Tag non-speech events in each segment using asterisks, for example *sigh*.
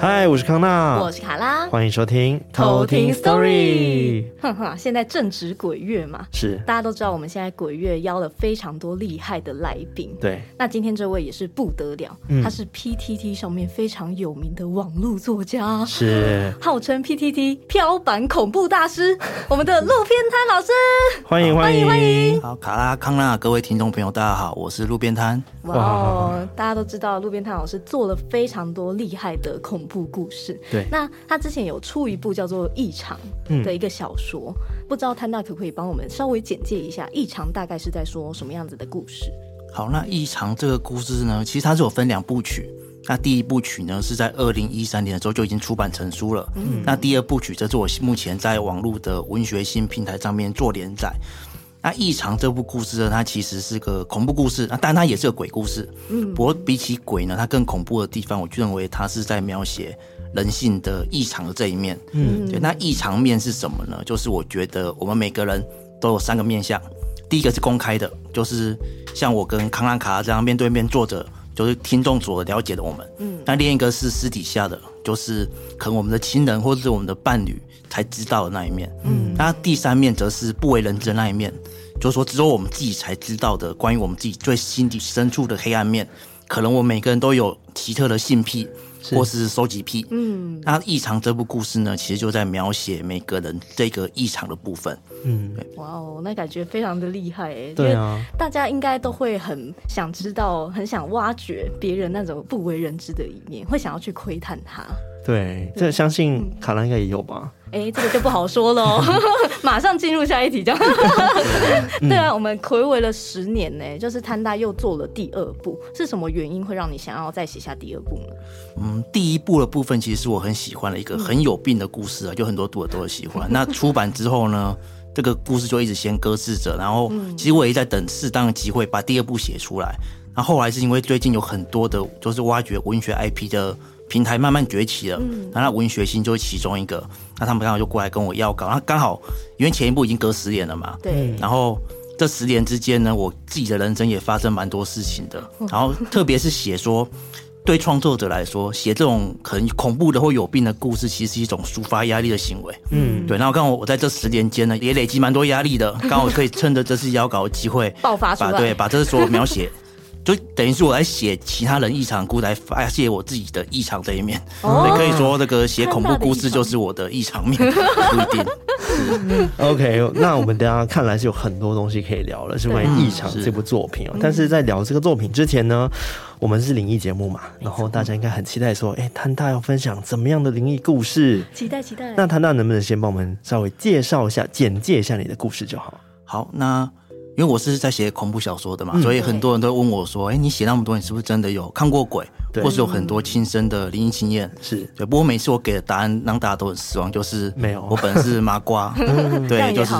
嗨，我是康娜，我是卡拉，欢迎收听偷听 Story。哼哼，现在正值鬼月嘛，是大家都知道，我们现在鬼月邀了非常多厉害的来宾。对，那今天这位也是不得了，嗯、他是 PTT 上面非常有名的网络作家，是 *laughs* 号称 PTT 飘版恐怖大师，*laughs* 我们的路边摊老师。欢迎欢迎欢迎！好，卡拉康娜，各位听众朋友，大家好，我是路边摊。哇哦，*laughs* 大家都知道路边摊老师做了非常多厉害的恐。怖故事，对，那他之前有出一部叫做《异常》的一个小说，嗯、不知道摊大可不可以帮我们稍微简介一下《异常》大概是在说什么样子的故事？好，那《异常》这个故事呢，其实它是有分两部曲。那第一部曲呢，是在二零一三年的时候就已经出版成书了。嗯，那第二部曲则是我目前在网络的文学新平台上面做连载。那《异常》这部故事呢，它其实是个恐怖故事，那但它也是个鬼故事。嗯，不过比起鬼呢，它更恐怖的地方，我就认为它是在描写人性的异常的这一面。嗯，对。那异常面是什么呢？就是我觉得我们每个人都有三个面相。第一个是公开的，就是像我跟康兰卡这样面对面坐着，就是听众所了解的我们。嗯，那另一个是私底下的，就是可能我们的亲人或者是我们的伴侣。才知道的那一面，嗯，那第三面则是不为人知的那一面，就是说只有我们自己才知道的关于我们自己最心底深处的黑暗面。可能我们每个人都有奇特的性癖，或是收集癖，嗯。那异常这部故事呢，其实就在描写每个人这个异常的部分，嗯。哇哦，那感觉非常的厉害哎，对啊，大家应该都会很想知道，很想挖掘别人那种不为人知的一面，会想要去窥探它。对，这相信卡拉应该也有吧？哎、欸，这个就不好说喽。*laughs* 马上进入下一题，这样。对啊，我们暌违了十年呢，就是摊大又做了第二部，是什么原因会让你想要再写下第二部呢？嗯，第一部的部分其实是我很喜欢的一个很有病的故事啊，就很多读者都很喜欢。*laughs* 那出版之后呢，这个故事就一直先搁置着，然后其实我也在等适当的机会把第二部写出来。那后后来是因为最近有很多的，就是挖掘文学 IP 的。平台慢慢崛起了，嗯，那文学星就是其中一个，那他们刚好就过来跟我要稿，那刚好因为前一部已经隔十年了嘛，对，然后这十年之间呢，我自己的人生也发生蛮多事情的，然后特别是写说，对创作者来说，写这种很恐怖的或有病的故事，其实是一种抒发压力的行为，嗯，对，然后刚好我在这十年间呢，也累积蛮多压力的，刚好可以趁着这次要稿的机会爆发出来，对，把这所有描写。就等于是我在写其他人异常故事，来发泄我自己的异常这一面。哦、所以可以说，这个写恐怖故事就是我的异常面，不一定。*laughs* OK，那我们等下看来是有很多东西可以聊了，是关于异常这部作品哦。但是在聊这个作品之前呢，我们是灵异节目嘛，然后大家应该很期待说，哎、欸，摊大要分享怎么样的灵异故事？期待期待。那谭大能不能先帮我们稍微介绍一下、简介一下你的故事就好？好，那。因为我是在写恐怖小说的嘛，嗯、所以很多人都问我说：“哎、欸，你写那么多，你是不是真的有看过鬼，或是有很多亲身的灵异经验？”是对。不过每次我给的答案让大家都很失望，就是没有。我本人是麻瓜，*laughs* 对，就是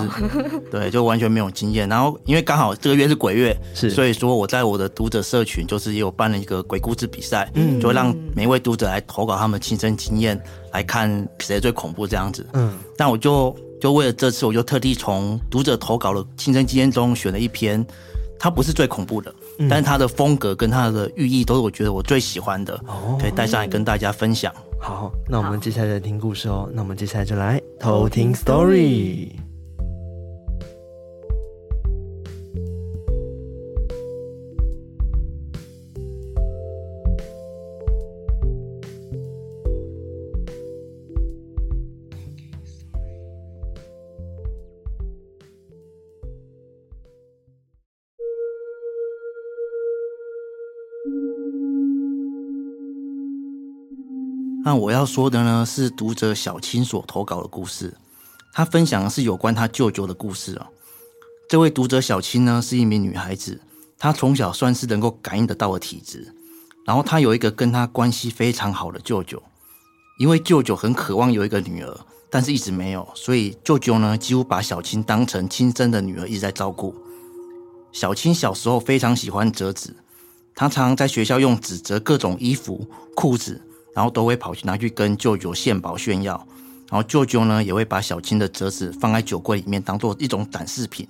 对，就完全没有经验。然后因为刚好这个月是鬼月，是，所以说我在我的读者社群就是也有办了一个鬼故事比赛，嗯，就让每一位读者来投稿他们亲身经验，来看谁最恐怖这样子。嗯，但我就。就为了这次，我就特地从读者投稿的亲身经验中选了一篇，它不是最恐怖的，嗯、但是它的风格跟它的寓意都是我觉得我最喜欢的，哦、可以带上来跟大家分享。好，那我们接下来听故事哦。那我们接下来就来偷听 story。那我要说的呢，是读者小青所投稿的故事。他分享的是有关他舅舅的故事啊。这位读者小青呢，是一名女孩子，她从小算是能够感应得到的体质。然后她有一个跟她关系非常好的舅舅，因为舅舅很渴望有一个女儿，但是一直没有，所以舅舅呢，几乎把小青当成亲生的女儿一直在照顾。小青小时候非常喜欢折纸，她常常在学校用纸折各种衣服、裤子。然后都会跑去拿去跟舅舅献宝炫耀，然后舅舅呢也会把小青的折纸放在酒柜里面当做一种展示品。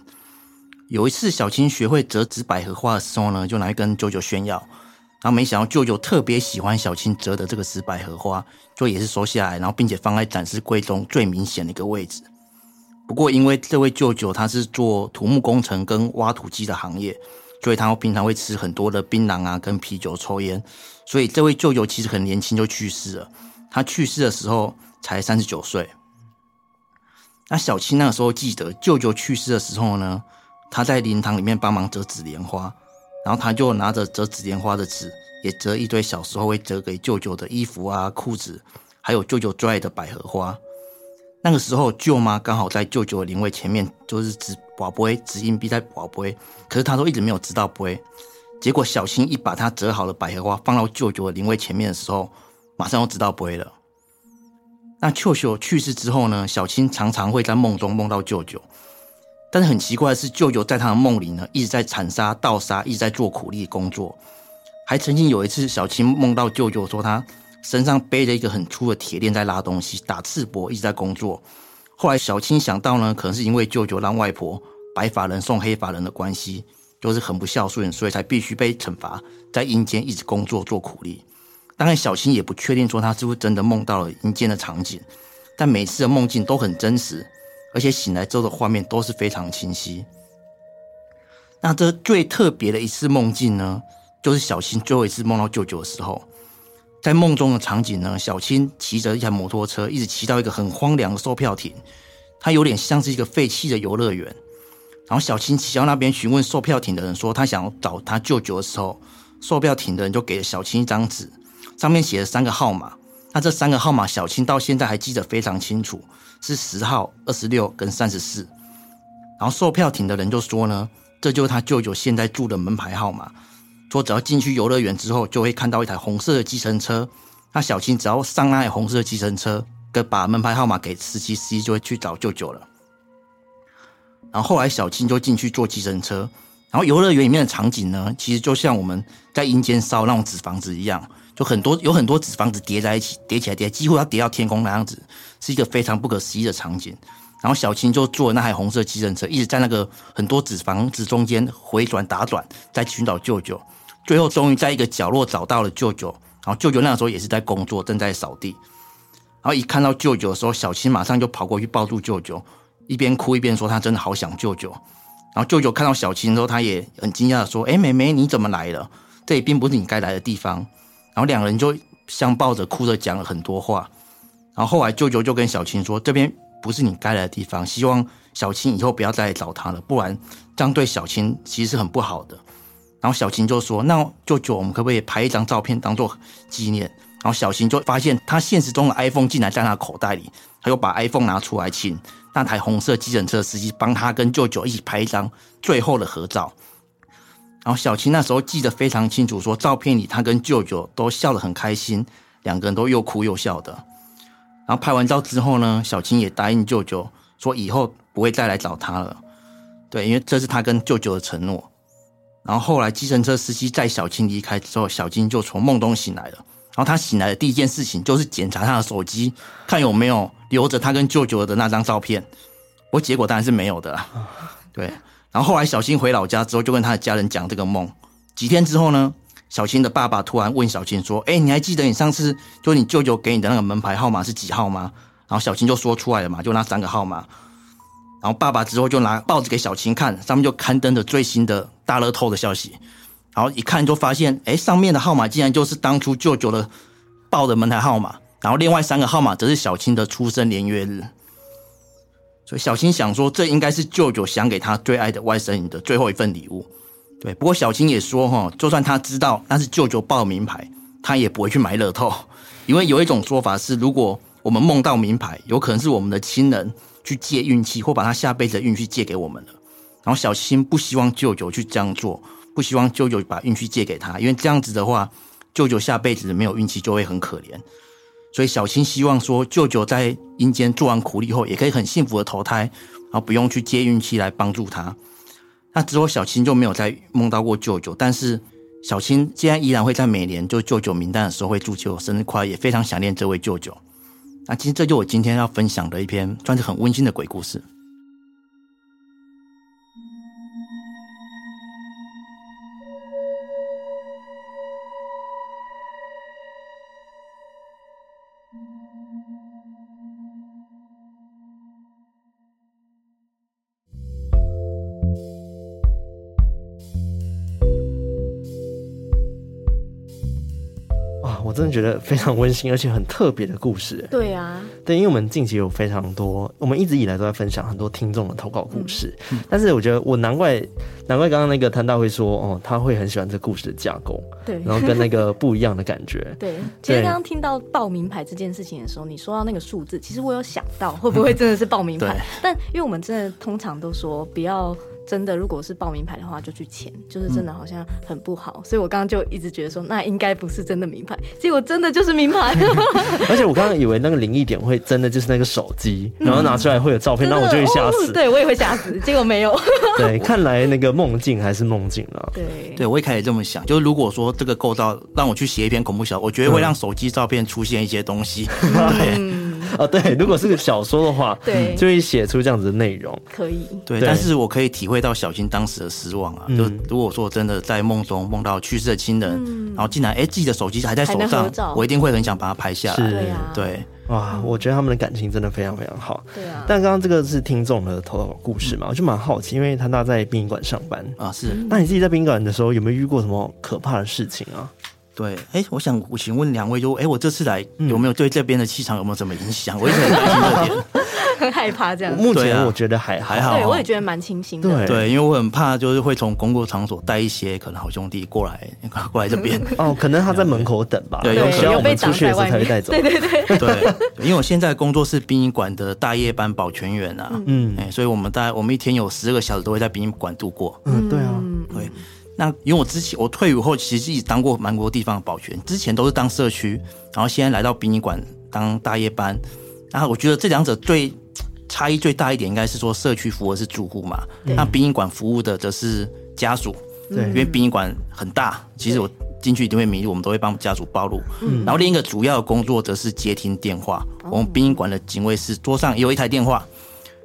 有一次小青学会折纸百合花的时候呢，就拿去跟舅舅炫耀，然后没想到舅舅特别喜欢小青折的这个纸百合花，就也是收下来，然后并且放在展示柜中最明显的一个位置。不过因为这位舅舅他是做土木工程跟挖土机的行业，所以他平常会吃很多的槟榔啊跟啤酒抽烟。所以这位舅舅其实很年轻就去世了，他去世的时候才三十九岁。那小青那个时候记得舅舅去世的时候呢，他在灵堂里面帮忙折纸莲花，然后他就拿着折纸莲花的纸，也折一堆小时候会折给舅舅的衣服啊、裤子，还有舅舅最爱的百合花。那个时候舅妈刚好在舅舅的灵位前面，就是掷筊杯，掷硬币在宝杯，可是他都一直没有掷到杯。结果小青一把他折好的百合花放到舅舅的灵位前面的时候，马上就知道不会了。那舅舅去世之后呢，小青常常会在梦中梦到舅舅，但是很奇怪的是，舅舅在他的梦里呢，一直在铲沙、倒沙，一直在做苦力工作。还曾经有一次，小青梦到舅舅说他身上背着一个很粗的铁链在拉东西，打赤膊，一直在工作。后来小青想到呢，可能是因为舅舅让外婆白发人送黑发人的关系。就是很不孝顺，所以才必须被惩罚，在阴间一直工作做苦力。当然，小青也不确定说他是不是真的梦到了阴间的场景，但每次的梦境都很真实，而且醒来之后的画面都是非常清晰。那这最特别的一次梦境呢，就是小青最后一次梦到舅舅的时候，在梦中的场景呢，小青骑着一台摩托车，一直骑到一个很荒凉的售票亭，它有点像是一个废弃的游乐园。然后小青骑到那边询问售票亭的人，说他想要找他舅舅的时候，售票亭的人就给了小青一张纸，上面写了三个号码。那这三个号码小青到现在还记得非常清楚，是十号、二十六跟三十四。然后售票亭的人就说呢，这就是他舅舅现在住的门牌号码，说只要进去游乐园之后，就会看到一台红色的计程车。那小青只要上那台红色的计程车，跟把门牌号码给司机，司机就会去找舅舅了。然后后来小青就进去坐计程车，然后游乐园里面的场景呢，其实就像我们在阴间烧那种纸房子一样，就很多有很多纸房子叠在一起，叠起来叠，几乎要叠到天空那样子，是一个非常不可思议的场景。然后小青就坐那台红色计程车，一直在那个很多纸房子中间回转打转，在寻找舅舅。最后终于在一个角落找到了舅舅，然后舅舅那时候也是在工作，正在扫地。然后一看到舅舅的时候，小青马上就跑过去抱住舅舅。一边哭一边说：“他真的好想舅舅。”然后舅舅看到小青之后，他也很惊讶的说：“哎，妹妹，你怎么来了？这里并不是你该来的地方。”然后两人就相抱着哭着讲了很多话。然后后来舅舅就跟小青说：“这边不是你该来的地方，希望小青以后不要再来找他了，不然这样对小青其实是很不好的。”然后小青就说：“那舅舅，我们可不可以拍一张照片当做纪念？”然后小青就发现他现实中的 iPhone 竟然在他口袋里，他又把 iPhone 拿出来请。那台红色计程车司机帮他跟舅舅一起拍一张最后的合照，然后小青那时候记得非常清楚，说照片里他跟舅舅都笑得很开心，两个人都又哭又笑的。然后拍完照之后呢，小青也答应舅舅说以后不会再来找他了，对，因为这是他跟舅舅的承诺。然后后来计程车司机载小青离开之后，小青就从梦中醒来了。然后他醒来的第一件事情就是检查他的手机，看有没有留着他跟舅舅的那张照片。我结果当然是没有的啦。*laughs* 对，然后后来小青回老家之后，就跟他的家人讲这个梦。几天之后呢，小青的爸爸突然问小青说：“哎，你还记得你上次就你舅舅给你的那个门牌号码是几号吗？”然后小青就说出来了嘛，就那三个号码。然后爸爸之后就拿报纸给小青看，上面就刊登着最新的大乐透的消息。然后一看就发现，哎，上面的号码竟然就是当初舅舅的报的门牌号码，然后另外三个号码则是小青的出生年月日。所以小青想说，这应该是舅舅想给他最爱的外甥女的最后一份礼物。对，不过小青也说，哈，就算他知道那是舅舅报名牌，他也不会去买乐透，因为有一种说法是，如果我们梦到名牌，有可能是我们的亲人去借运气，或把他下辈子的运气借给我们了。然后小青不希望舅舅去这样做，不希望舅舅把运气借给他，因为这样子的话，舅舅下辈子没有运气就会很可怜。所以小青希望说，舅舅在阴间做完苦力后，也可以很幸福的投胎，然后不用去接运气来帮助他。那之后小青就没有再梦到过舅舅，但是。小青既然依然会在每年就舅舅名单的时候会祝舅舅生日快乐，也非常想念这位舅舅。那其实这就我今天要分享的一篇算是很温馨的鬼故事。真的觉得非常温馨，而且很特别的故事。对啊，对，因为我们近期有非常多，我们一直以来都在分享很多听众的投稿故事。嗯、但是我觉得，我难怪，难怪刚刚那个谭大会说，哦，他会很喜欢这故事的架构，对，然后跟那个不一样的感觉。*laughs* 对，其实刚刚听到报名牌这件事情的时候，你说到那个数字，其实我有想到会不会真的是报名牌，*laughs* 但因为我们真的通常都说不要。真的，如果是报名牌的话，就去签，就是真的好像很不好，嗯、所以我刚刚就一直觉得说，那应该不是真的名牌，*laughs* 结果真的就是名牌。*laughs* 而且我刚刚以为那个灵异点会真的就是那个手机，然后拿出来会有照片，那、嗯、我就会吓死。对，我也会吓死，*laughs* 结果没有。对，看来那个梦境还是梦境了。对，对我一开始这么想，就是如果说这个构造让我去写一篇恐怖小说，我觉得会让手机照片出现一些东西。嗯、对。哦，对，如果是个小说的话，*laughs* 对，就会写出这样子的内容，可以。对，但是我可以体会到小新当时的失望啊。就如果说真的在梦中梦到去世的亲人，然后竟然哎自己的手机还在手上，我一定会很想把它拍下来。对对，哇，我觉得他们的感情真的非常非常好。对啊。但刚刚这个是听众的投稿故事嘛，我就蛮好奇，因为他大在殡仪馆上班啊，是。那你自己在殡仪馆的时候有没有遇过什么可怕的事情啊？对，哎，我想我请问两位，就哎，我这次来有没有对这边的气场有没有什么影响？我一直很担心这点，*laughs* 很害怕这样。目前我觉得还还好，对，我也觉得蛮清新的。对对，因为我很怕，就是会从工作场所带一些可能好兄弟过来 *laughs* 过来这边。哦，可能他在门口等吧。对，有需要我们出去的时候才会带走。对对对对，因为我现在工作是殡仪馆的大夜班保全员啊，嗯，哎，所以我们大概我们一天有十个小时都会在殡仪馆度过。嗯，对啊，对。那因为我之前我退伍后其实一直当过蛮多地方的保全，之前都是当社区，然后现在来到殡仪馆当大夜班。然后我觉得这两者最差异最大一点，应该是说社区服务的是住户嘛，那殡仪馆服务的则是家属。对，因为殡仪馆很大，其实我进去一定会迷路，我们都会帮家属报路。嗯，然后另一个主要的工作则是接听电话。嗯、我们殡仪馆的警卫室桌上也有一台电话。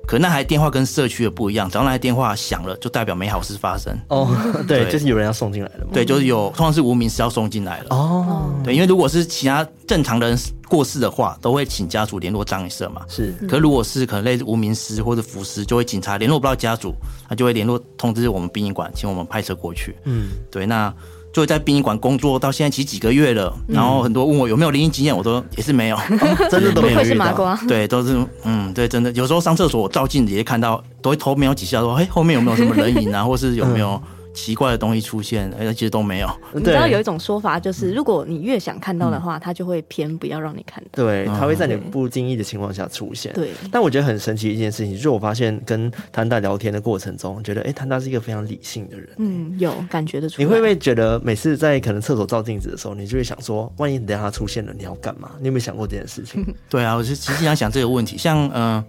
可那台电话跟社区的不一样，只要那台电话响了，就代表没好事发生。哦，对，对就是有人要送进来了嘛。对，就是有，通常是无名尸要送进来了。哦，对，因为如果是其他正常人过世的话，都会请家属联络葬仪社嘛。是，可如果是可能类似无名尸或者浮尸，就会警察联络不到家属，他就会联络通知我们殡仪馆，请我们派车过去。嗯，对，那。就在殡仪馆工作到现在其实几个月了，然后很多问我有没有灵异经验，我说也是没有，*laughs* 真的都没有遇到。对，都是嗯，对，真的有时候上厕所我照镜子也看到，都会偷瞄几下，说，哎，后面有没有什么人影啊，*laughs* 或是有没有。奇怪的东西出现，哎，其实都没有。你知道有一种说法，就是如果你越想看到的话，它就会偏不要让你看到。对，它会在你不经意的情况下出现。对。但我觉得很神奇的一件事情，就是我发现跟谭大聊天的过程中，觉得哎，谭大是一个非常理性的人。嗯，有感觉得出来。你会不会觉得每次在可能厕所照镜子的时候，你就会想说，万一等下他出现了，你要干嘛？你有没有想过这件事情？*laughs* 对啊，我是其实想想这个问题，像嗯。呃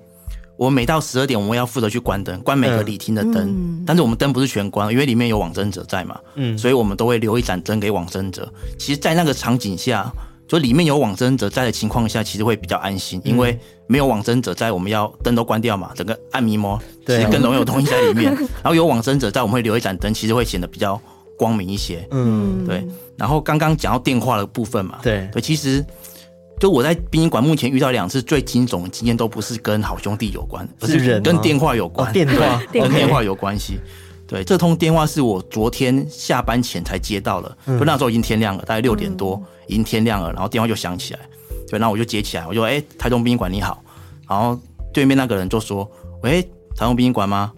我每到十二点，我们要负责去关灯，关每个礼厅的灯。嗯、但是我们灯不是全关，因为里面有往生者在嘛。嗯，所以我们都会留一盏灯给往生者。其实，在那个场景下，就里面有往生者在的情况下，其实会比较安心，因为没有往生者在，我们要灯都关掉嘛，整个暗迷蒙，其实更容易有东西在里面。*laughs* 然后有往生者在，我们会留一盏灯，其实会显得比较光明一些。嗯，对。然后刚刚讲到电话的部分嘛，对对，其实。就我在殡仪馆目前遇到两次最惊悚的经验，都不是跟好兄弟有关，而是跟电话有关。电话 *laughs* 跟电话有关系。对，这通电话是我昨天下班前才接到了，就那时候已经天亮了，大概六点多，已经天亮了，然后电话就响起来。对，然后我就接起来，我就说：“哎，台中殡仪馆你好。”然后对面那个人就说：“喂，台中殡仪馆吗？”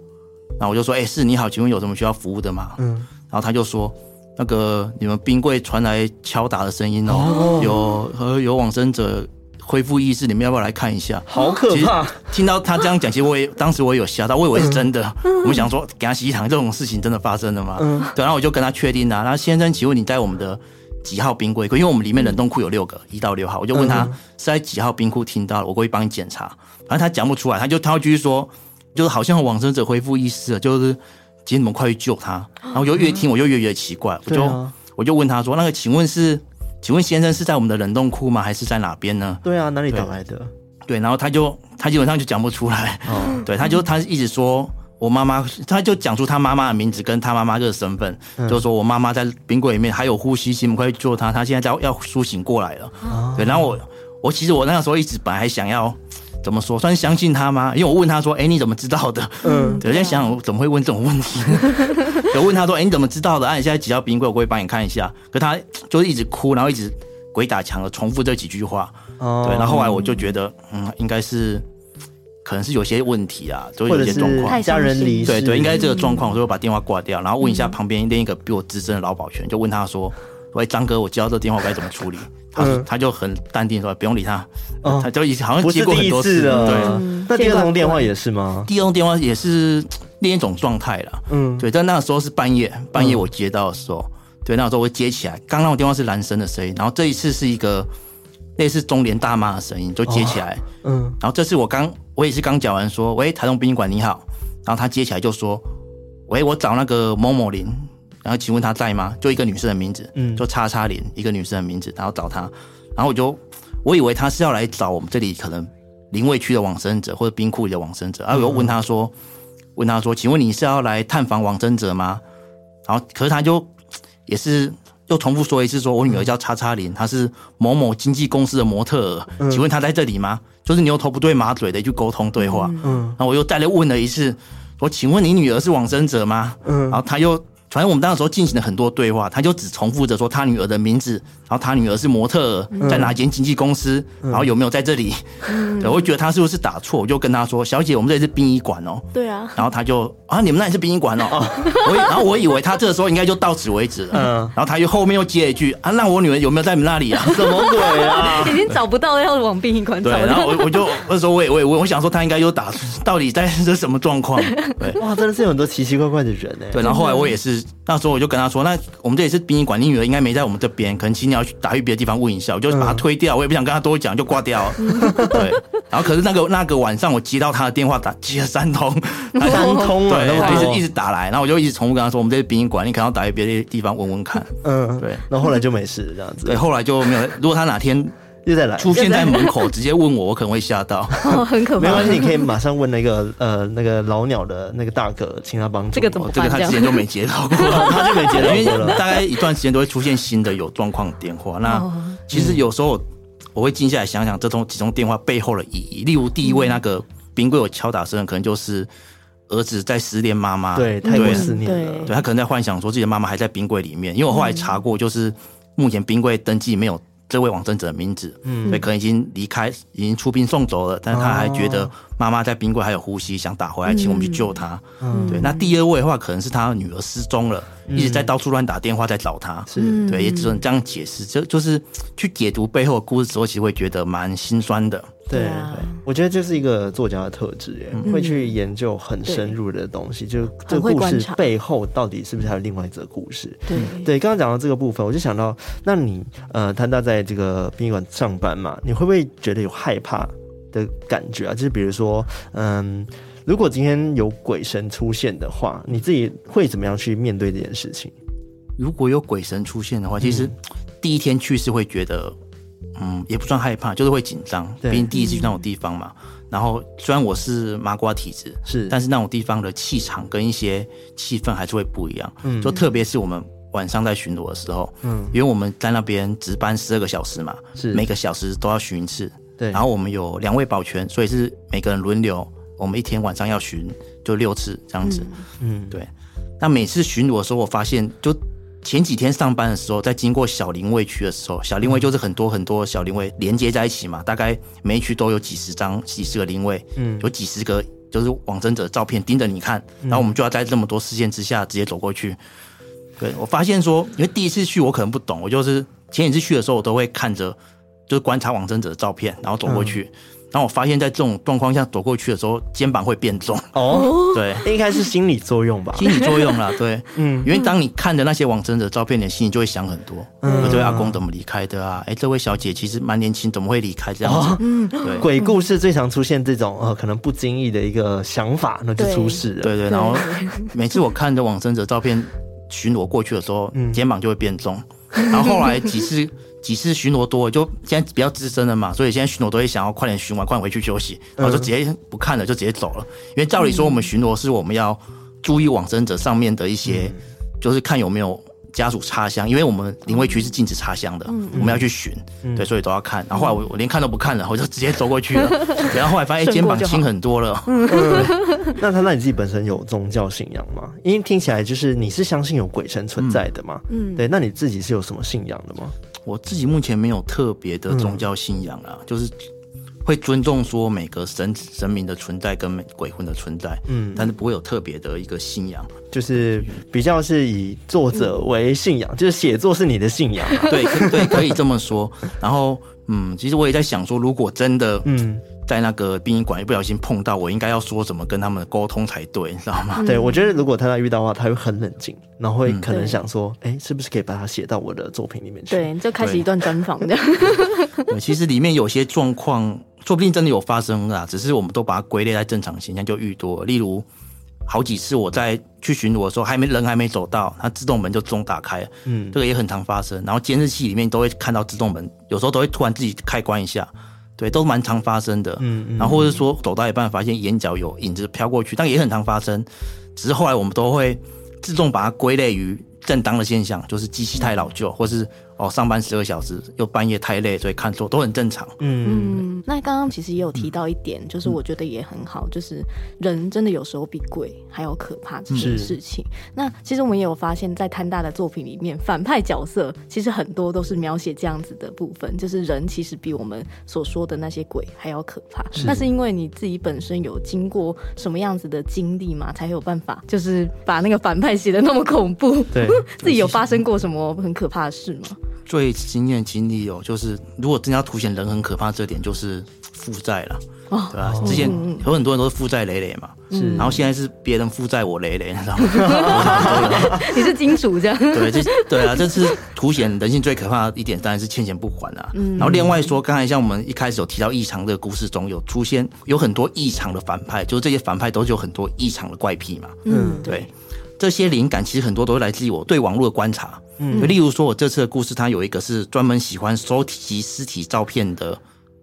然后我就说：“哎，是，你好，请问有什么需要服务的吗？”嗯，然后他就说：“那个你们冰柜传来敲打的声音哦，有和有往生者恢复意识，你们要不要来看一下？好可怕！听到他这样讲，其实我也当时我也有吓到，我以为是真的。我们想说给他洗衣堂这种事情真的发生了吗？然后我就跟他确定了。然后先生，请问你在我们的几号冰柜？因为我们里面冷冻库有六个，一到六号，我就问他是在几号冰库听到了，我过去帮你检查。反正他讲不出来，他就他会继续说，就是好像往生者恢复意识了，就是。请你们快去救他！然后我就越听我就越觉得奇怪，我就、啊、我就问他说：“那个，请问是，请问先生是在我们的冷冻库吗？还是在哪边呢？”对啊，哪里打来的？对，然后他就他基本上就讲不出来。哦，*laughs* 对，他就他一直说我妈妈，他就讲出他妈妈的名字跟他妈妈这个身份，嗯、就说我妈妈在冰柜里面还有呼吸，请你们快去救他，他现在在要苏醒过来了。哦、对，然后我我其实我那个时候一直本来还想要。怎么说？算是相信他吗？因为我问他说：“哎、欸，你怎么知道的？”嗯，有在想我怎么会问这种问题。*laughs* 我问他说：“哎、欸，你怎么知道的？”啊，你现在几号冰柜？我会帮你看一下。可他就是一直哭，然后一直鬼打墙的重复这几句话。哦，对。然后后来我就觉得，嗯，应该是可能是有些问题啊，就有些状况，家人离世。对对，应该是这个状况，所以我把电话挂掉，然后问一下旁边另一个比我资深的老保全，就问他说：“喂，张哥，我接到这个电话，我该怎么处理？”他说他就很淡定说：“不用理他。”他就好像接过很多次了。对，那第二通电话也是吗？第二通电话也是另一种状态了。嗯，对。但那个时候是半夜，半夜我接到的时候，对，那个时候我接起来，刚刚我电话是男生的声音，然后这一次是一个类似中年大妈的声音，就接起来。嗯，然后这次我刚我也是刚讲完说：“喂，台东殡仪馆你好。”然后他接起来就说：“喂，我找那个某某林。”然后请问他在吗？就一个女生的名字，嗯，就叉叉林，一个女生的名字，然后找他，然后我就我以为他是要来找我们这里可能灵位区的往生者或者冰库里的往生者，然后我又问他说，问他说，请问你是要来探访往生者吗？然后可是他就也是又重复说一次，说我女儿叫叉叉林，她是某某经纪公司的模特儿，请问她在这里吗？就是牛头不对马嘴的一句沟通对话，嗯，然后我又再来问了一次，我请问你女儿是往生者吗？嗯，然后他又。反正我们当时候进行了很多对话，他就只重复着说他女儿的名字，然后他女儿是模特，在哪间经纪公司，然后有没有在这里。嗯、对，我觉得他是不是打错，我就跟他说：“小姐，我们这里是殡仪馆哦。”对啊。然后他就啊，你们那里是殡仪馆哦。*laughs* 我然后我以为他这个时候应该就到此为止了。嗯。然后他又后面又接一句：“啊，那我女儿有没有在你们那里啊？” *laughs* 什么鬼啊？*laughs* 已经找不到要往殡仪馆找。对。然后我我就那时候我也我也我想说他应该又打到底在这什么状况？对。哇，真的是有很多奇奇怪怪的人哎。对。然后后来我也是那时候我就跟他说：“那我们这里是殡仪馆，你女儿应该没在我们这边，可能请你要去打去别的地方问一下。”我就把他推掉，我也不想跟他多讲，就挂掉。*laughs* 对。然后可是那个那个晚上我接到他的电话，打接了三通，*laughs* 三通啊，对，他一直一直打来，然后我就一直重复跟他说：“我们这是殡仪馆，你可能要打去别的地方问问看。”嗯，对。那后后来就没事这样子。对，后来就没有。如果他哪天又再来出现在门口，直接问我，我可能会吓到。*laughs* 哦，很可怕。没关系，你可以马上问那个呃那个老鸟的那个大哥，请他帮助。这个怎么？这个他之前都没接到过，*laughs* 他就没接到过，了大概一段时间都会出现新的有状况电话。那其实有时候。我会静下来想想这通几通电话背后的意义。例如，第一位那个冰柜有敲打声，可能就是儿子在思念妈妈，对，太过思念了。对，他可能在幻想说自己的妈妈还在冰柜里面。因为我后来查过，就是目前冰柜登记没有这位往生者的名字，嗯，所以可能已经离开，已经出殡送走了。但是他还觉得妈妈在冰柜还有呼吸，想打回来，请我们去救他。嗯，对。那第二位的话，可能是他女儿失踪了。一直在到处乱打电话在找他，是对，也只能这样解释。就就是去解读背后的故事之后，其实会觉得蛮心酸的。对，对我觉得这是一个作家的特质，耶，嗯、会去研究很深入的东西。对就这个故事背后到底是不是还有另外一则故事？对对，刚刚讲到这个部分，我就想到，那你呃，谈到在这个殡仪馆上班嘛，你会不会觉得有害怕的感觉啊？就是比如说，嗯。如果今天有鬼神出现的话，你自己会怎么样去面对这件事情？如果有鬼神出现的话，其实第一天去是会觉得，嗯，也不算害怕，就是会紧张，毕竟第一次去那种地方嘛。嗯、然后虽然我是麻瓜体质，是，但是那种地方的气场跟一些气氛还是会不一样。嗯，就特别是我们晚上在巡逻的时候，嗯，因为我们在那边值班十二个小时嘛，是每个小时都要巡一次。对，然后我们有两位保全，所以是每个人轮流。我们一天晚上要巡就六次这样子，嗯，嗯对。那每次巡逻的时候，我发现就前几天上班的时候，在经过小灵位区的时候，小灵位就是很多很多小灵位连接在一起嘛，大概每一区都有几十张、几十个灵位，嗯，有几十个就是往生者照片盯着你看，然后我们就要在这么多视线之下直接走过去。对，我发现说，因为第一次去我可能不懂，我就是前几次去的时候，我都会看着，就是观察往生者的照片，然后走过去。嗯然后我发现，在这种状况下走过去的时候，肩膀会变重。哦，*laughs* 对，应该是心理作用吧？心理作用啦，对，*laughs* 嗯，因为当你看着那些往生者照片，你心里就会想很多。嗯，这位阿公怎么离开的啊？哎，这位小姐其实蛮年轻，怎么会离开这样子？嗯，对。*laughs* 鬼故事最常出现这种呃，可能不经意的一个想法，那就出事了。对对，然后每次我看着往生者照片巡逻过去的时候，肩膀就会变重。然后后来几次。几次巡逻多了，就现在比较资深了嘛，所以现在巡逻都会想要快点巡完，快点回去休息，然后就直接不看了，就直接走了。因为照理说，我们巡逻是我们要注意往生者上面的一些，就是看有没有家属插香，因为我们灵位区是禁止插香的，我们要去巡，对，所以都要看。然后后来我我连看都不看了，我就直接走过去了。*laughs* 然后后来发现肩膀轻很多了。*laughs* 那他那你自己本身有宗教信仰吗？因为听起来就是你是相信有鬼神存在的嘛。嗯，对。那你自己是有什么信仰的吗？我自己目前没有特别的宗教信仰啊，嗯、就是会尊重说每个神神明的存在跟鬼魂的存在，嗯，但是不会有特别的一个信仰，就是比较是以作者为信仰，嗯、就是写作是你的信仰，啊，对对，可以这么说。然后，嗯，其实我也在想说，如果真的，嗯。在那个殡仪馆，一不小心碰到，我应该要说什么跟他们沟通才对，你知道吗？对，我觉得如果他在遇到的话，他会很冷静，然后会可能想说，哎、嗯欸，是不是可以把它写到我的作品里面去？对，就开始一段专访这样。*laughs* 其实里面有些状况，说不定真的有发生啊，只是我们都把它归类在正常现象，就愈多。例如，好几次我在去巡逻的时候，还没人还没走到，它自动门就自动打开，嗯，这个也很常发生。然后监视器里面都会看到自动门，有时候都会突然自己开关一下。对，都蛮常发生的。嗯，嗯，然后或者说走到一半发现眼角有影子飘过去，但也很常发生。只是后来我们都会自动把它归类于正当的现象，就是机器太老旧，或是。哦，上班十二小时，又半夜太累，所以看错都很正常。嗯，那刚刚其实也有提到一点，嗯、就是我觉得也很好，就是人真的有时候比鬼还要可怕这件事情。那其实我们也有发现，在摊大的作品里面，反派角色其实很多都是描写这样子的部分，就是人其实比我们所说的那些鬼还要可怕。是那是因为你自己本身有经过什么样子的经历嘛，才有办法就是把那个反派写的那么恐怖。对，*laughs* 自己有发生过什么很可怕的事吗？最经验经历哦，就是如果真的要凸显人很可怕，这点就是负债了，哦、对吧？之前有很多人都是负债累累嘛，是，然后现在是别人负债我累累，你知道吗？*laughs* *laughs* 你是金主这样？对，这对啊，这是凸显人性最可怕的一点，当然是欠钱不还啊。嗯、然后另外说，刚才像我们一开始有提到异常这个故事中有出现有很多异常的反派，就是这些反派都是有很多异常的怪癖嘛。嗯，对。这些灵感其实很多都是来自于我对网络的观察，嗯，例如说，我这次的故事，它有一个是专门喜欢收集尸体照片的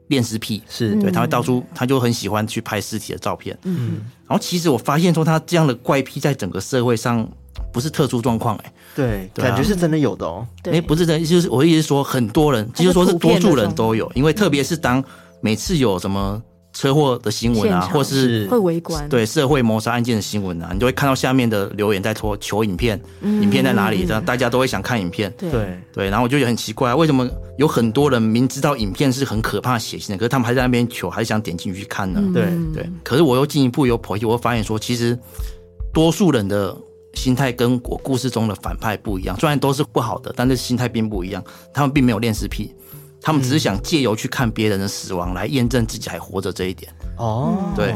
恋尸癖，是。对，他会到处，他就很喜欢去拍尸体的照片，嗯，然后其实我发现说，他这样的怪癖在整个社会上不是特殊状况，哎，对，感觉是真的有的哦，哎，不是真的，就是我的意思是说，很多人，就是说是多数人都有，因为特别是当每次有什么。车祸的新闻啊，或是会围观对社会谋杀案件的新闻啊，你就会看到下面的留言在说求影片，嗯、影片在哪里？这样大家都会想看影片。对对，然后我就觉得很奇怪，为什么有很多人明知道影片是很可怕血腥的，可是他们还在那边求，还是想点进去看呢？嗯、对对。可是我又进一步有剖析，我会发现说，其实多数人的心态跟我故事中的反派不一样，虽然都是不好的，但是心态并不一样。他们并没有恋尸癖。他们只是想借由去看别人的死亡来验证自己还活着这一点。哦，对，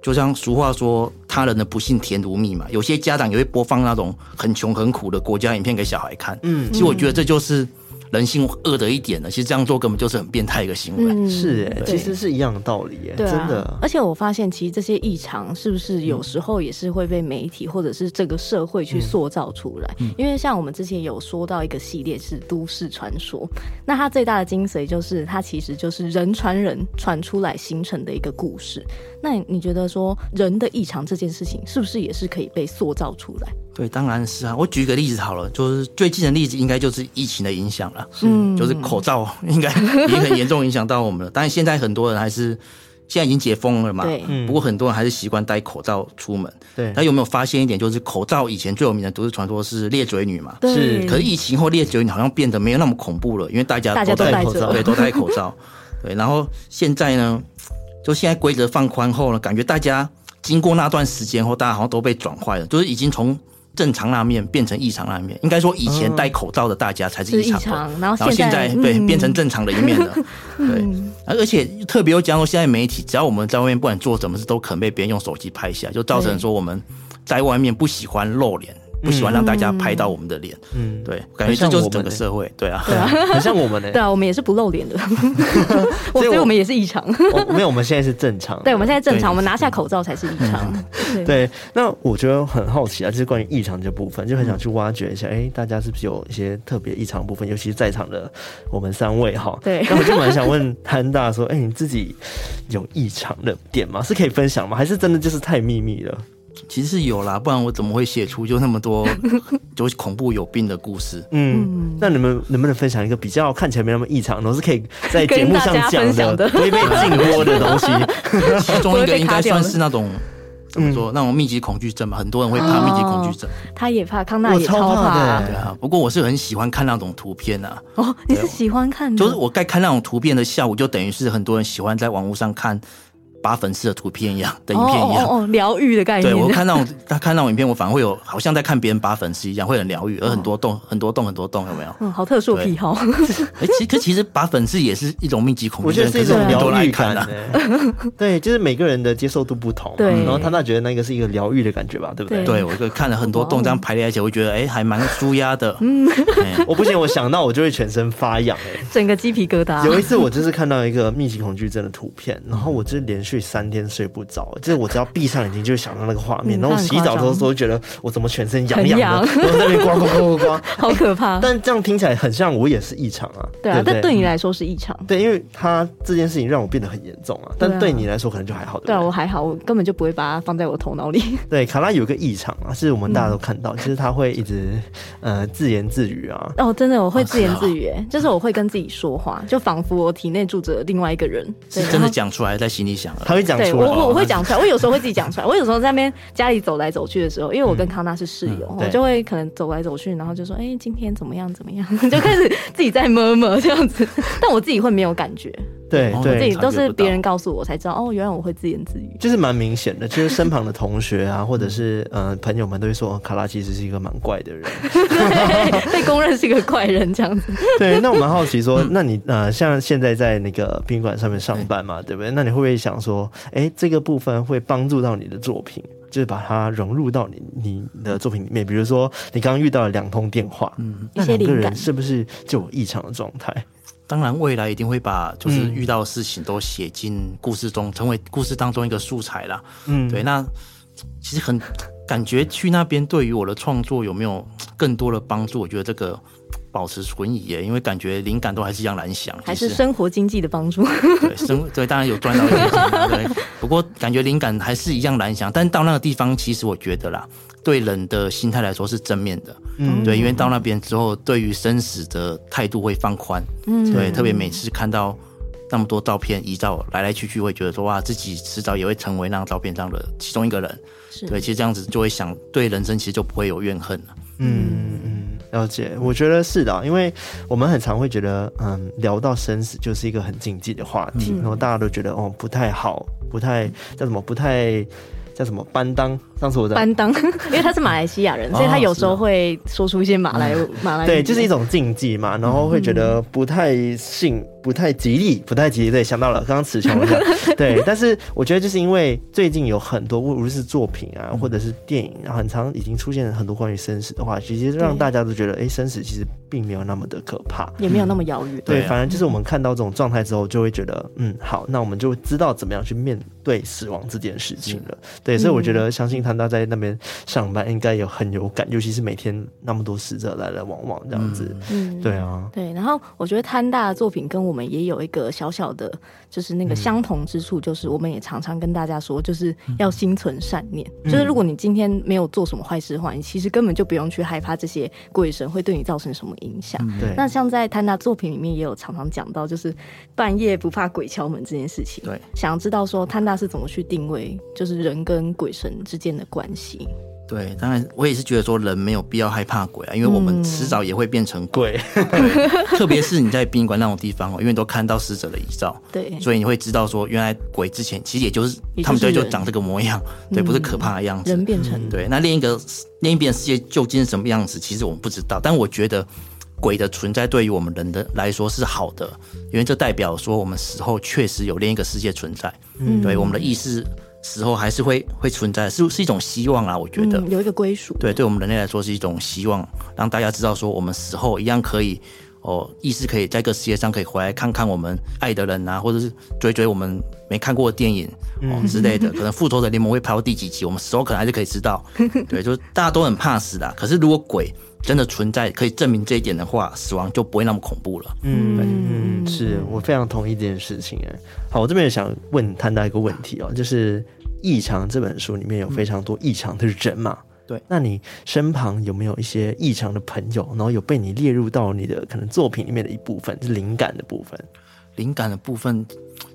就像俗话说，他人的不幸甜如蜜嘛。有些家长也会播放那种很穷很苦的国家影片给小孩看。嗯，其实我觉得这就是。人性恶的一点呢，其实这样做根本就是很变态一个行为。嗯、是哎，其实是一样的道理耶，对啊、真的。而且我发现，其实这些异常是不是有时候也是会被媒体或者是这个社会去塑造出来？嗯、因为像我们之前有说到一个系列是都市传说，那它最大的精髓就是它其实就是人传人传出来形成的一个故事。那你觉得说人的异常这件事情是不是也是可以被塑造出来？对，当然是啊。我举个例子好了，就是最近的例子应该就是疫情的影响了。嗯，就是口罩应该也很严重影响到我们了。但是现在很多人还是现在已经解封了嘛。对。不过很多人还是习惯戴口罩出门。对。那有没有发现一点，就是口罩以前最有名的都市传说是裂嘴女嘛？是。可是疫情后裂嘴女好像变得没有那么恐怖了，因为大家都戴口罩，对，都戴口罩。对。然后现在呢？就现在规则放宽后呢，感觉大家经过那段时间后，大家好像都被转坏了，就是已经从正常那面变成异常那面，应该说以前戴口罩的大家才是异常，常，然后现在对变成正常的一面了，*laughs* 对，而且特别有讲说，现在媒体只要我们在外面不管做什么事，都可能被别人用手机拍下，就造成说我们在外面不喜欢露脸。不喜欢让大家拍到我们的脸，嗯，对，感觉这就是整个社会，对啊，对啊，*laughs* 很像我们呢，对啊，我们也是不露脸的，*laughs* *laughs* 所以我们也是异常，没有，我们现在是正常，对，我们现在正常，我们拿下口罩才是异常，对。那我觉得很好奇啊，就是关于异常这部分，就很想去挖掘一下，哎，大家是不是有一些特别异常的部分？尤其是在场的我们三位哈，对。那我就蛮想问潘大说，哎，你自己有异常的点吗？是可以分享吗？还是真的就是太秘密了？其实是有啦，不然我怎么会写出就那么多 *laughs* 就恐怖有病的故事？嗯，那你们能不能分享一个比较看起来没那么异常，都是可以在节目上讲的，不会被禁播的东西？*laughs* *laughs* 其中一个应该算是那种怎么说？那种密集恐惧症嘛，很多人会怕密集恐惧症。他也怕，康纳也超怕。对啊，不过我是很喜欢看那种图片啊。哦，你是喜欢看？就是我该看那种图片的下午，就等于是很多人喜欢在网络上看。拔粉丝的图片一样的影片一样，哦，疗愈的概念。对，我看那种他看那种影片，我反而会有好像在看别人拔粉丝一样，会很疗愈，而很多洞，很多洞，很多洞，有没有？嗯，好特殊的癖好。哎，其实其实拔粉丝也是一种密集恐惧，我觉得是一种疗愈感的。*laughs* 对，就是每个人的接受度不同。对。然后他那觉得那个是一个疗愈的感觉吧，对不对？对，我就看了很多洞这样排列起来，我觉得哎，还蛮舒压的。*laughs* 嗯。我不行，我想到我就会全身发痒，哎，整个鸡皮疙瘩。有一次我就是看到一个密集恐惧症的图片，然后我就连续三天睡不着，就是我只要闭上眼睛，就会想到那个画面。然后我洗澡的时候，觉得我怎么全身痒痒的，然后在那边刮刮刮刮刮，好可怕。但这样听起来很像我也是异常啊。对啊，但对你来说是异常。对，因为他这件事情让我变得很严重啊。但对你来说可能就还好。对啊，我还好，我根本就不会把它放在我头脑里。*laughs* 对，卡拉有一个异常啊，是我们大家都看到，就是他会一直呃自言自语啊。哦，真的，我会自言自语，哎，就是我会跟自己说话，就仿佛我体内住着另外一个人。是真的讲出来，在心里想。他会讲出来，我我会讲出来，*laughs* 我有。时候会自己讲出来。我有时候在那边家里走来走去的时候，因为我跟康纳是室友，嗯、我就会可能走来走去，然后就说：“哎、欸，今天怎么样？怎么样？”就开始自己在 murmur 这样子。但我自己会没有感觉。对对，我自己都是别人告诉我才知道。哦，原来我会自言自语，就是蛮明显的。就是身旁的同学啊，或者是呃朋友们都会说，卡拉其实是一个蛮怪的人，*laughs* 被公认是一个怪人这样子。*laughs* 对，那我蛮好奇说，那你呃像现在在那个宾馆上面上班嘛，对不对？那你会不会想说，哎，这个部分会帮助到你的作品，就是把它融入到你你的作品里面？比如说你刚刚遇到了两通电话，嗯，那两个人是不是就有异常的状态？当然，未来一定会把就是遇到的事情都写进故事中，嗯、成为故事当中一个素材啦。嗯，对。那其实很感觉去那边对于我的创作有没有更多的帮助？我觉得这个保持存疑耶，因为感觉灵感都还是一样难想。还是生活经济的帮助？对，生对当然有赚到一些钱，对。*laughs* 不过感觉灵感还是一样难想。但到那个地方，其实我觉得啦。对人的心态来说是正面的，嗯，对，因为到那边之后，对于生死的态度会放宽，嗯，对，特别每次看到那么多照片遗照来来去去，会觉得说哇，自己迟早也会成为那张照片上的其中一个人，是对，其实这样子就会想，对人生其实就不会有怨恨了，嗯嗯，了解，我觉得是的，因为我们很常会觉得，嗯，聊到生死就是一个很禁忌的话题，嗯，然后大家都觉得哦不太好，不太叫什么，不太叫什么担当。上次我在班当，*laughs* 因为他是马来西亚人，所以他有时候会说出一些马来马来。对，就是一种禁忌嘛，然后会觉得不太信、不太吉利、不太吉利。对，想到了，刚刚词穷了。*laughs* 对，但是我觉得就是因为最近有很多，无论是作品啊，或者是电影，然后很常已经出现很多关于生死的话，其实让大家都觉得，哎，生死其实并没有那么的可怕，也没有那么遥远。对，反而就是我们看到这种状态之后，就会觉得，嗯，好，那我们就知道怎么样去面对死亡这件事情了。对，所以我觉得相信。看他在那边上班，应该有很有感，尤其是每天那么多死者来来往往这样子。嗯，对啊，对。然后我觉得摊大的作品跟我们也有一个小小的，就是那个相同之处，就是我们也常常跟大家说，就是要心存善念。嗯、就是如果你今天没有做什么坏事的话，你其实根本就不用去害怕这些鬼神会对你造成什么影响。对、嗯。那像在摊大作品里面也有常常讲到，就是半夜不怕鬼敲门这件事情。对。想要知道说摊大是怎么去定位，就是人跟鬼神之间的关系，对，当然我也是觉得说人没有必要害怕鬼啊，因为我们迟早也会变成鬼。对，*laughs* 特别是你在殡仪馆那种地方哦，因为都看到死者的遗照，对，所以你会知道说，原来鬼之前其实也就是他们对就长这个模样，对，不是可怕的样子。人变成对，那另一个另一边世界究竟是什么样子，其实我们不知道。但我觉得鬼的存在对于我们人的来说是好的，因为这代表说我们死后确实有另一个世界存在。嗯，对，我们的意识。时候还是会会存在，是是一种希望啊，我觉得、嗯、有一个归属。对，对我们人类来说是一种希望，让大家知道说我们死后一样可以哦，意思可以在这个世界上可以回来看看我们爱的人啊，或者是追追我们没看过的电影哦之类的。*laughs* 可能复仇者联盟会拍到第几集，我们死后可能还是可以知道。对，就是大家都很怕死的，可是如果鬼真的存在，可以证明这一点的话，死亡就不会那么恐怖了。嗯，嗯，是我非常同意这件事情哎。好，我这边也想问探到一个问题哦，就是。异常这本书里面有非常多异常的人嘛？对，那你身旁有没有一些异常的朋友，然后有被你列入到你的可能作品里面的一部分，是灵感的部分？灵感的部分，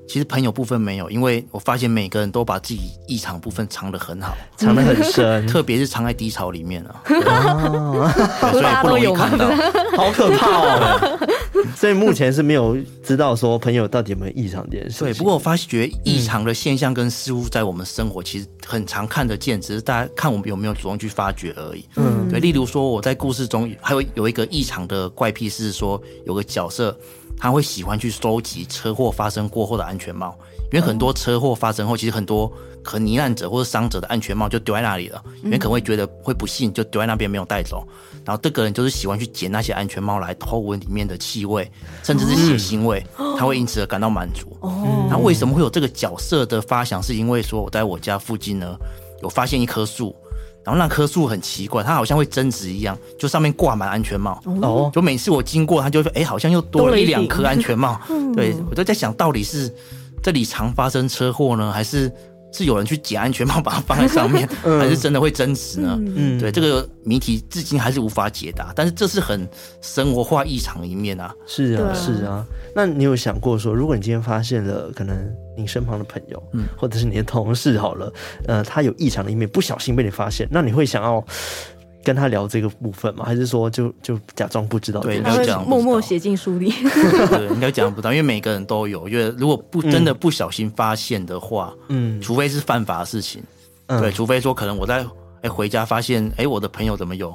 其实朋友部分没有，因为我发现每个人都把自己异常部分藏得很好，藏得很深，特别是藏在低潮里面啊，*laughs* 啊所以不容易看到，好可怕哦。*laughs* 所以目前是没有知道说朋友到底有没有异常这件事。对，不过我发觉异常的现象跟事物在我们生活其实很常看得见，只是大家看我们有没有主动去发掘而已。嗯，对。例如说我在故事中还有有一个异常的怪癖是说，有个角色他会喜欢去收集车祸发生过后的安全帽，因为很多车祸发生后，其实很多可能罹难者或者伤者的安全帽就丢在那里了，因为可能会觉得会不幸就丢在那边没有带走。然后这个人就是喜欢去捡那些安全帽来偷闻里面的气味，甚至是血腥味，哦、他会因此而感到满足。哦，那为什么会有这个角色的发想？是因为说我在我家附近呢，有发现一棵树，然后那棵树很奇怪，它好像会增值一样，就上面挂满安全帽。哦，就每次我经过，它就会说：“哎，好像又多了一两颗安全帽。”对，我就在想到底是这里常发生车祸呢，还是？是有人去解安全帽把它放在上面，*laughs* 嗯、还是真的会真实呢？嗯，对，这个谜题至今还是无法解答。但是这是很生活化异常的一面啊！是啊，是啊。那你有想过说，如果你今天发现了可能你身旁的朋友，嗯，或者是你的同事好了，呃，他有异常的一面，不小心被你发现，那你会想要？跟他聊这个部分吗？还是说就就假装不知道？对，应该讲默默写进书里。*laughs* 对，应该讲不到，因为每个人都有。因为如果不真的不小心发现的话，嗯，除非是犯法的事情，嗯、对，除非说可能我在哎回家发现哎我的朋友怎么有。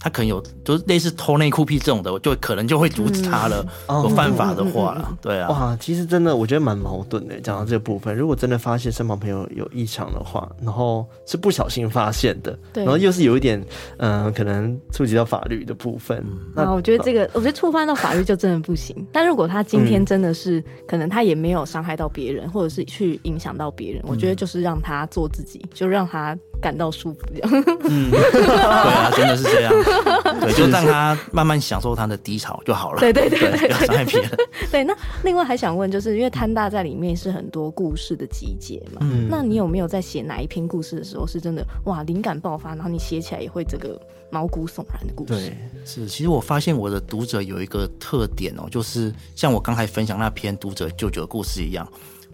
他可能有，就是类似偷内裤癖这种的，我就可能就会阻止他了。有、嗯、犯法的话了，对啊。哇，其实真的我觉得蛮矛盾的。讲到这个部分，如果真的发现身旁朋友有异常的话，然后是不小心发现的，然后又是有一点，嗯、呃，可能触及到法律的部分。那、嗯、我觉得这个，我觉得触犯到法律就真的不行。但如果他今天真的是，嗯、可能他也没有伤害到别人，或者是去影响到别人，我觉得就是让他做自己，就让他。感到舒服，这样。嗯，*laughs* 对啊，真的是这样。*laughs* 对，就让他慢慢享受他的低潮就好了。对对对，对，不要伤害别人。*laughs* 对，那另外还想问，就是因为贪大在里面是很多故事的集结嘛？嗯。那你有没有在写哪一篇故事的时候，是真的哇灵感爆发，然后你写起来也会这个毛骨悚然的故事？对，是。其实我发现我的读者有一个特点哦，就是像我刚才分享那篇读者舅舅的故事一样。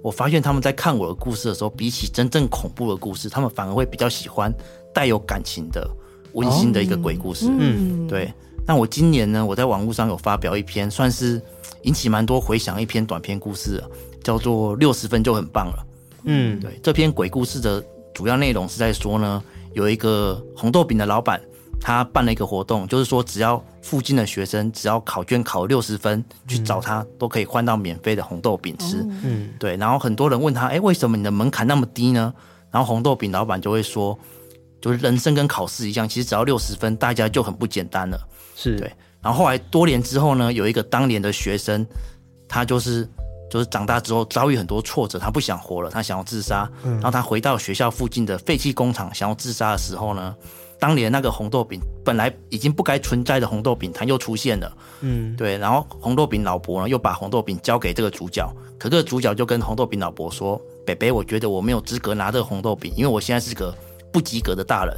我发现他们在看我的故事的时候，比起真正恐怖的故事，他们反而会比较喜欢带有感情的、温馨的一个鬼故事。嗯，对。那我今年呢，我在网络上有发表一篇，算是引起蛮多回响一篇短篇故事，叫做《六十分就很棒了》。嗯，对。这篇鬼故事的主要内容是在说呢，有一个红豆饼的老板。他办了一个活动，就是说只要附近的学生只要考卷考六十分，去找他都可以换到免费的红豆饼吃。嗯，对。然后很多人问他，哎，为什么你的门槛那么低呢？然后红豆饼老板就会说，就是人生跟考试一样，其实只要六十分，大家就很不简单了。是对。然后后来多年之后呢，有一个当年的学生，他就是就是长大之后遭遇很多挫折，他不想活了，他想要自杀。嗯。然后他回到学校附近的废弃工厂，想要自杀的时候呢，当年那个红豆饼本来已经不该存在的红豆饼，它又出现了。嗯，对。然后红豆饼老伯呢，又把红豆饼交给这个主角。可这个主角就跟红豆饼老伯说：“北北，我觉得我没有资格拿这个红豆饼，因为我现在是个不及格的大人。”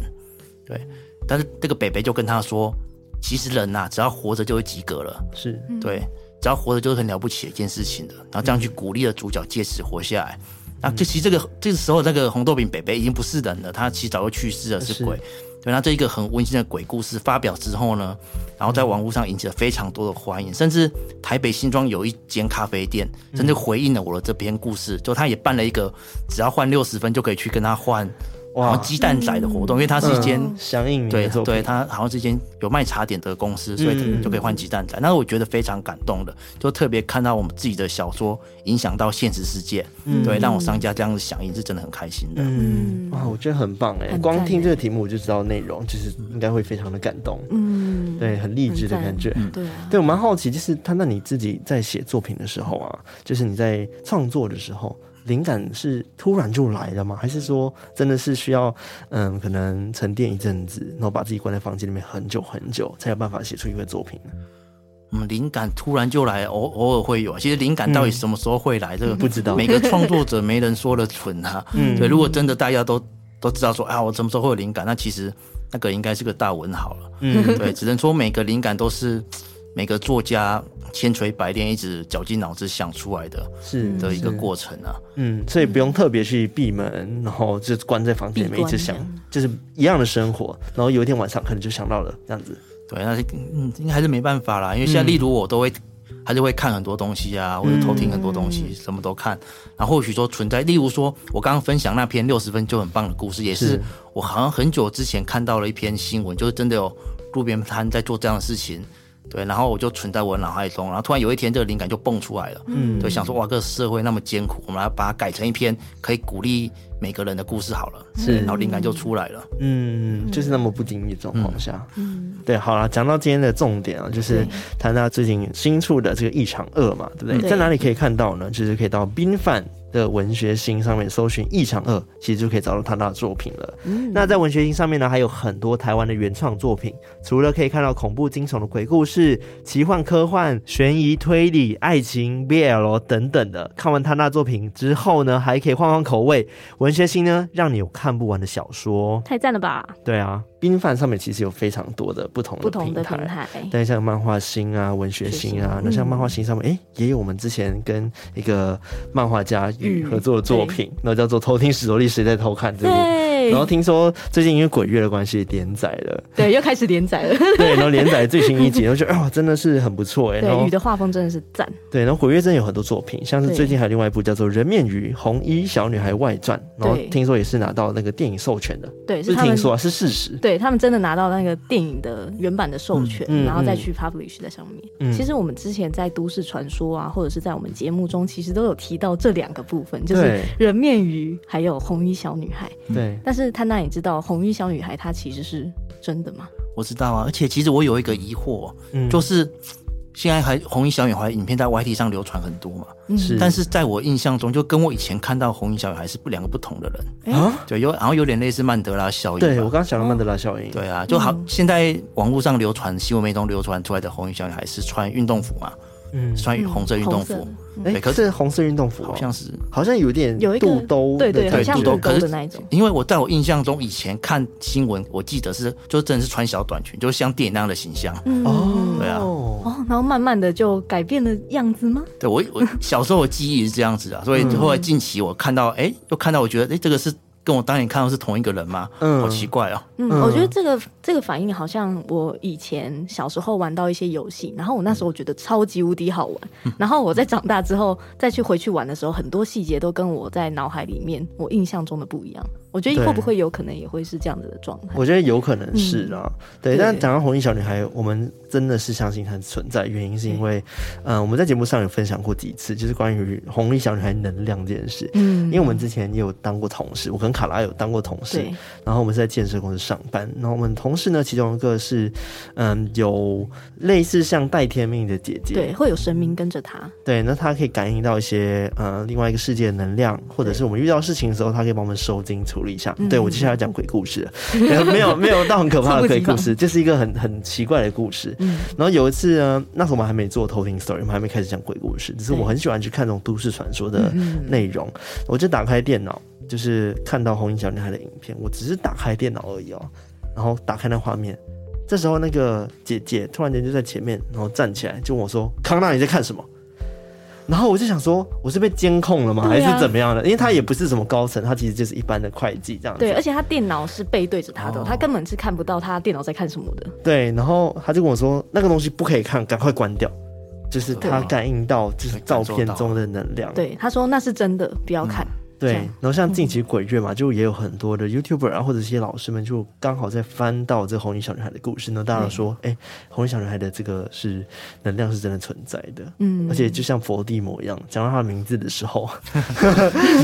对。但是这个北北就跟他说：“其实人呐、啊，只要活着就会及格了。是对，只要活着就是很了不起的一件事情的。然后这样去鼓励了主角，借此活下来。”那这其实这个这个时候，那个红豆饼北北已经不是人了，他其实早就去世了，是鬼。是对，那这一个很温馨的鬼故事发表之后呢，然后在网络上引起了非常多的欢迎，甚至台北新庄有一间咖啡店，甚至回应了我的这篇故事，就他也办了一个只要换六十分就可以去跟他换。哇，鸡蛋仔的活动，因为它是一间响应对对，它好像是一间有卖茶点的公司，所以就可以换鸡蛋仔。那我觉得非常感动的，就特别看到我们自己的小说影响到现实世界，对，让我商家这样子响应是真的很开心的。嗯，哇，我觉得很棒哎，光听这个题目我就知道内容，就是应该会非常的感动。嗯，对，很励志的感觉。对啊，对我蛮好奇，就是他那你自己在写作品的时候啊，就是你在创作的时候。灵感是突然就来了吗？还是说真的是需要嗯，可能沉淀一阵子，然后把自己关在房间里面很久很久，才有办法写出一个作品呢？嗯，灵感突然就来，偶偶尔会有。其实灵感到底什么时候会来，嗯、这个不知道。每个创作者没人说了准啊。*laughs* 嗯，对。如果真的大家都都知道说啊，我什么时候会有灵感，那其实那个应该是个大问号了。嗯，对。只能说每个灵感都是每个作家。千锤百炼，一直绞尽脑汁想出来的，是的一个过程啊。嗯，所以不用特别去闭门，然后就关在房间里面一直想，就是一样的生活。然后有一天晚上，可能就想到了这样子。对，那嗯，应该还是没办法啦。因为现在，例如我都会，还是会看很多东西啊，或者偷听很多东西，什么都看。然后或许说存在，例如说我刚刚分享那篇六十分就很棒的故事，也是我好像很久之前看到了一篇新闻，就是真的有路边摊在做这样的事情。对，然后我就存在我的脑海中，然后突然有一天，这个灵感就蹦出来了。嗯，对，想说哇，这个社会那么艰苦，我们来把它改成一篇可以鼓励每个人的故事好了。是，然后灵感就出来了。嗯，就是那么不经意状况下。嗯，对，好了，讲到今天的重点啊，就是谈到最近新出的这个《一场恶》嘛，对不对？对，在哪里可以看到呢？就是可以到宾范的文学星上面搜寻《异常二》，其实就可以找到他的作品了。嗯，那在文学星上面呢，还有很多台湾的原创作品，除了可以看到恐怖惊悚的鬼故事、奇幻科幻、悬疑推理、爱情 BL 等等的。看完他那作品之后呢，还可以换换口味，文学星呢，让你有看不完的小说，太赞了吧？对啊。冰饭上面其实有非常多的不同的平台，平台但像漫画星啊、文学星啊，那、嗯、像漫画星上面，哎、欸，也有我们之前跟一个漫画家与合作的作品，那、嗯、叫做《偷听史多利谁在偷看》这部。对。然后听说最近因为鬼月的关系连载了，对，又开始连载了。*laughs* 对，然后连载最新一集，然后就啊、*laughs* 哦，真的是很不错哎。对，雨的画风真的是赞。对，然后鬼月真的有很多作品，像是最近还有另外一部叫做《人面鱼红衣小女孩外传》，然后听说也是拿到那个电影授权的。对，是听说啊，是事实。对他们真的拿到那个电影的原版的授权，嗯嗯、然后再去 publish 在上面。嗯、其实我们之前在都市传说啊，或者是在我们节目中，其实都有提到这两个部分，就是人面鱼还有红衣小女孩。对，但是他那也知道红衣小女孩她其实是真的吗？我知道啊，而且其实我有一个疑惑，嗯、就是。现在还红衣小女孩影片在 YT 上流传很多嘛？是，但是在我印象中，就跟我以前看到红衣小女孩是不两个不同的人啊。对，有然后有点类似曼德拉效应。对，我刚刚讲了曼德拉效应。对啊，就好。现在网络上流传新闻媒中流传出来的红衣小女孩是穿运动服嘛？嗯，穿红色运动服。哎，可是红色运动服好像是，好像有点有一肚兜，对对，对像肚兜的那一种。因为我在我印象中，以前看新闻，我记得是就真的是穿小短裙，就像电影那样的形象。哦，对啊，哦，然后慢慢的就改变了样子吗？对，我我小时候的记忆是这样子啊，所以后来近期我看到，哎，又看到，我觉得，哎，这个是。跟我当年看到是同一个人吗？嗯，好奇怪哦。嗯，我觉得这个这个反应好像我以前小时候玩到一些游戏，然后我那时候觉得超级无敌好玩，嗯、然后我在长大之后再去回去玩的时候，很多细节都跟我在脑海里面我印象中的不一样。我觉得会不会有可能也会是这样子的状态？我觉得有可能是啊，嗯、对。对，但讲到红衣小女孩，我们真的是相信它存在，原因是因为，嗯、呃，我们在节目上有分享过几次，就是关于红衣小女孩能量这件事。嗯，因为我们之前也有当过同事，我跟卡拉有当过同事，对。然后我们是在建设公司上班，然后我们同事呢，其中一个是，嗯，有类似像带天命的姐姐，对，会有神明跟着她，对，那她可以感应到一些呃另外一个世界的能量，或者是我们遇到事情的时候，她可以帮我们收惊处理一下。对，我接下来要讲鬼故事，*laughs* 没有没有到很可怕的鬼故事，这是一个很很奇怪的故事。嗯，然后有一次呢，那时候我们还没做偷听 story，我们还没开始讲鬼故事，只是我很喜欢去看这种都市传说的内容。我就打开电脑，就是看到红衣小女孩的影片，我只是打开电脑而已哦，然后打开那画面，这时候那个姐姐突然间就在前面，然后站起来就问我说：“康纳，你在看什么？”然后我就想说，我是被监控了吗？啊、还是怎么样的？因为他也不是什么高层，他其实就是一般的会计这样子。对，而且他电脑是背对着他的，哦、他根本是看不到他电脑在看什么的。对，然后他就跟我说，那个东西不可以看，赶快关掉。就是他感应到就是照片中的能量。对，他说那是真的，不要看。嗯对，然后像近期鬼月嘛，就也有很多的 YouTuber 啊，或者一些老师们，就刚好在翻到这红衣小女孩的故事呢。大家说，哎，红衣小女孩的这个是能量是真的存在的，嗯，而且就像佛地魔一样，讲到她的名字的时候，*laughs*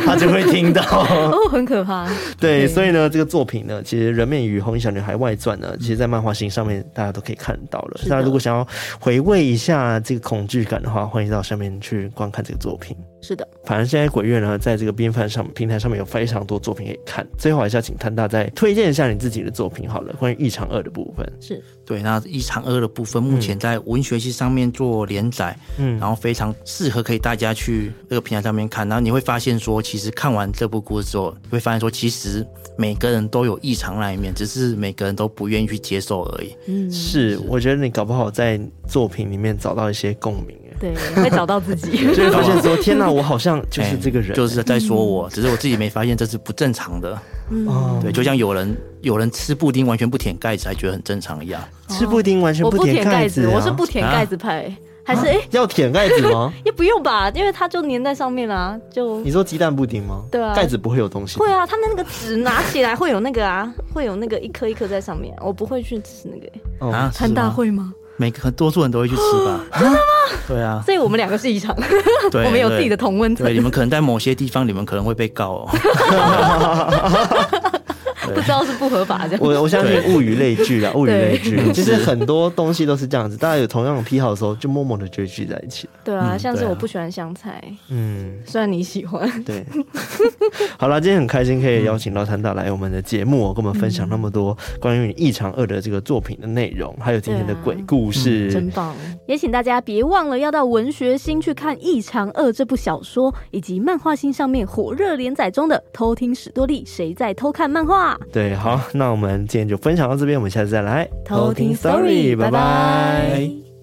他就会听到，哦，很可怕。对，所以呢，这个作品呢，其实《人面与红衣小女孩外传》呢，其实在漫画型上面大家都可以看到了。大家如果想要回味一下这个恐惧感的话，欢迎到上面去观看这个作品。是的，反正现在鬼月呢，在这个编番上平台上面有非常多作品可以看。最后还是要请谭大再推荐一下你自己的作品好了，关于《异常二》的部分。是对，那《异常二》的部分目前在文学系上面做连载，嗯，然后非常适合可以大家去这个平台上面看。然后你会发现说，其实看完这部故事之后，你会发现说，其实每个人都有异常那一面，只是每个人都不愿意去接受而已。嗯，是，我觉得你搞不好在作品里面找到一些共鸣。对，会找到自己，*laughs* 就会发现说：“ *laughs* 天哪，我好像就是这个人，就是在说我，只是我自己没发现这是不正常的。”嗯，对，就像有人有人吃布丁完全不舔盖子，还觉得很正常一样。吃布丁完全不舔盖子，我是不舔盖子派，还是哎要舔盖子吗？*laughs* 也不用吧，因为它就粘在上面啦。就你说鸡蛋布丁吗？对啊，盖子不会有东西。会啊，它的那个纸拿起来会有那个啊，会有那个一颗一颗在上面。我不会去吃那个。啊，潘大会吗？每个多数人都会去吃吧？真的吗？对啊，所以我们两个是一场，*laughs* 我们有自己的同温层。对，你们可能在某些地方，你们可能会被告哦。不知道是不合法这样。我我相信物以类聚啊，物以类聚。其实很多东西都是这样子，大家有同样的癖好的时候，就默默的就聚在一起。对啊，像是我不喜欢香菜，嗯，虽然你喜欢。对。*laughs* 好了，今天很开心可以邀请到谭大来我们的节目，跟我们分享那么多关于《异常二》的这个作品的内容，还有今天的鬼故事，真棒！也请大家别忘了要到文学星去看《异常二》这部小说，以及漫画星上面火热连载中的《偷听史多利谁在偷看漫画》。对，好，那我们今天就分享到这边，我们下次再来偷听 story，拜拜。